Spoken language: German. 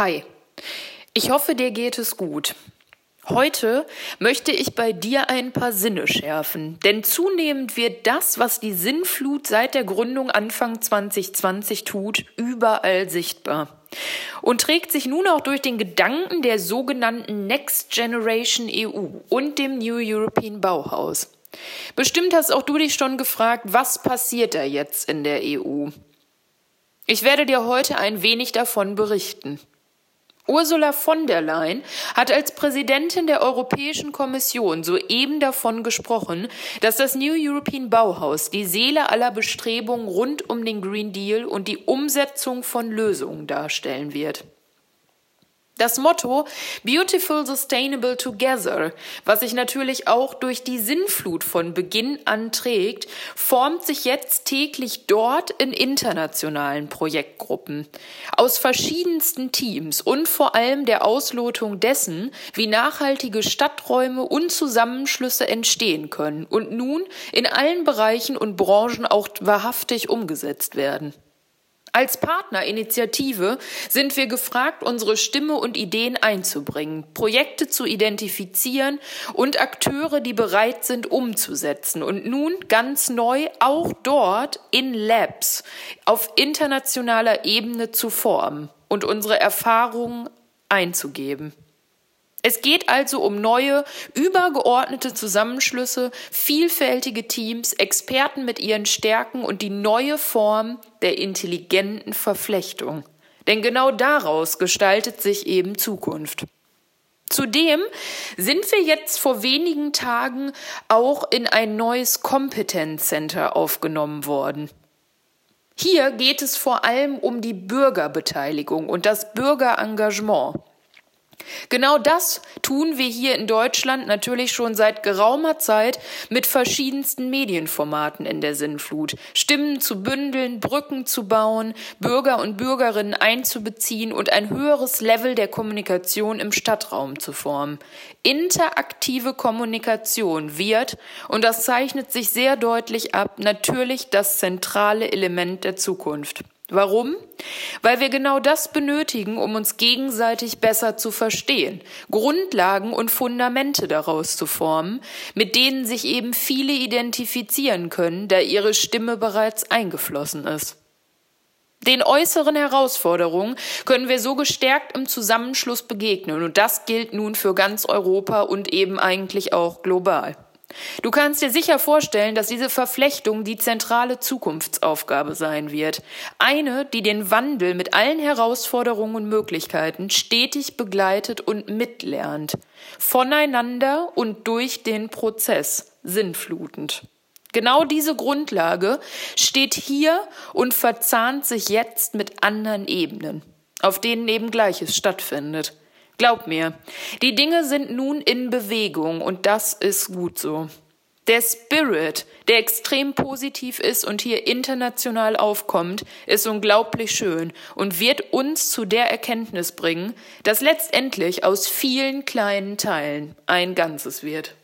Hi, ich hoffe, dir geht es gut. Heute möchte ich bei dir ein paar Sinne schärfen, denn zunehmend wird das, was die Sinnflut seit der Gründung Anfang 2020 tut, überall sichtbar und trägt sich nun auch durch den Gedanken der sogenannten Next Generation EU und dem New European Bauhaus. Bestimmt hast auch du dich schon gefragt, was passiert da jetzt in der EU? Ich werde dir heute ein wenig davon berichten. Ursula von der Leyen hat als Präsidentin der Europäischen Kommission soeben davon gesprochen, dass das New European Bauhaus die Seele aller Bestrebungen rund um den Green Deal und die Umsetzung von Lösungen darstellen wird. Das Motto Beautiful Sustainable Together, was sich natürlich auch durch die Sinnflut von Beginn an trägt, formt sich jetzt täglich dort in internationalen Projektgruppen. Aus verschiedensten Teams und vor allem der Auslotung dessen, wie nachhaltige Stadträume und Zusammenschlüsse entstehen können und nun in allen Bereichen und Branchen auch wahrhaftig umgesetzt werden. Als Partnerinitiative sind wir gefragt, unsere Stimme und Ideen einzubringen, Projekte zu identifizieren und Akteure, die bereit sind, umzusetzen und nun ganz neu auch dort in Labs auf internationaler Ebene zu formen und unsere Erfahrungen einzugeben. Es geht also um neue, übergeordnete Zusammenschlüsse, vielfältige Teams, Experten mit ihren Stärken und die neue Form der intelligenten Verflechtung. Denn genau daraus gestaltet sich eben Zukunft. Zudem sind wir jetzt vor wenigen Tagen auch in ein neues Competence Center aufgenommen worden. Hier geht es vor allem um die Bürgerbeteiligung und das Bürgerengagement. Genau das tun wir hier in Deutschland natürlich schon seit geraumer Zeit mit verschiedensten Medienformaten in der Sinnflut. Stimmen zu bündeln, Brücken zu bauen, Bürger und Bürgerinnen einzubeziehen und ein höheres Level der Kommunikation im Stadtraum zu formen. Interaktive Kommunikation wird, und das zeichnet sich sehr deutlich ab, natürlich das zentrale Element der Zukunft. Warum? Weil wir genau das benötigen, um uns gegenseitig besser zu verstehen, Grundlagen und Fundamente daraus zu formen, mit denen sich eben viele identifizieren können, da ihre Stimme bereits eingeflossen ist. Den äußeren Herausforderungen können wir so gestärkt im Zusammenschluss begegnen, und das gilt nun für ganz Europa und eben eigentlich auch global. Du kannst dir sicher vorstellen, dass diese Verflechtung die zentrale Zukunftsaufgabe sein wird. Eine, die den Wandel mit allen Herausforderungen und Möglichkeiten stetig begleitet und mitlernt. Voneinander und durch den Prozess sinnflutend. Genau diese Grundlage steht hier und verzahnt sich jetzt mit anderen Ebenen, auf denen eben Gleiches stattfindet. Glaub mir, die Dinge sind nun in Bewegung und das ist gut so. Der Spirit, der extrem positiv ist und hier international aufkommt, ist unglaublich schön und wird uns zu der Erkenntnis bringen, dass letztendlich aus vielen kleinen Teilen ein Ganzes wird.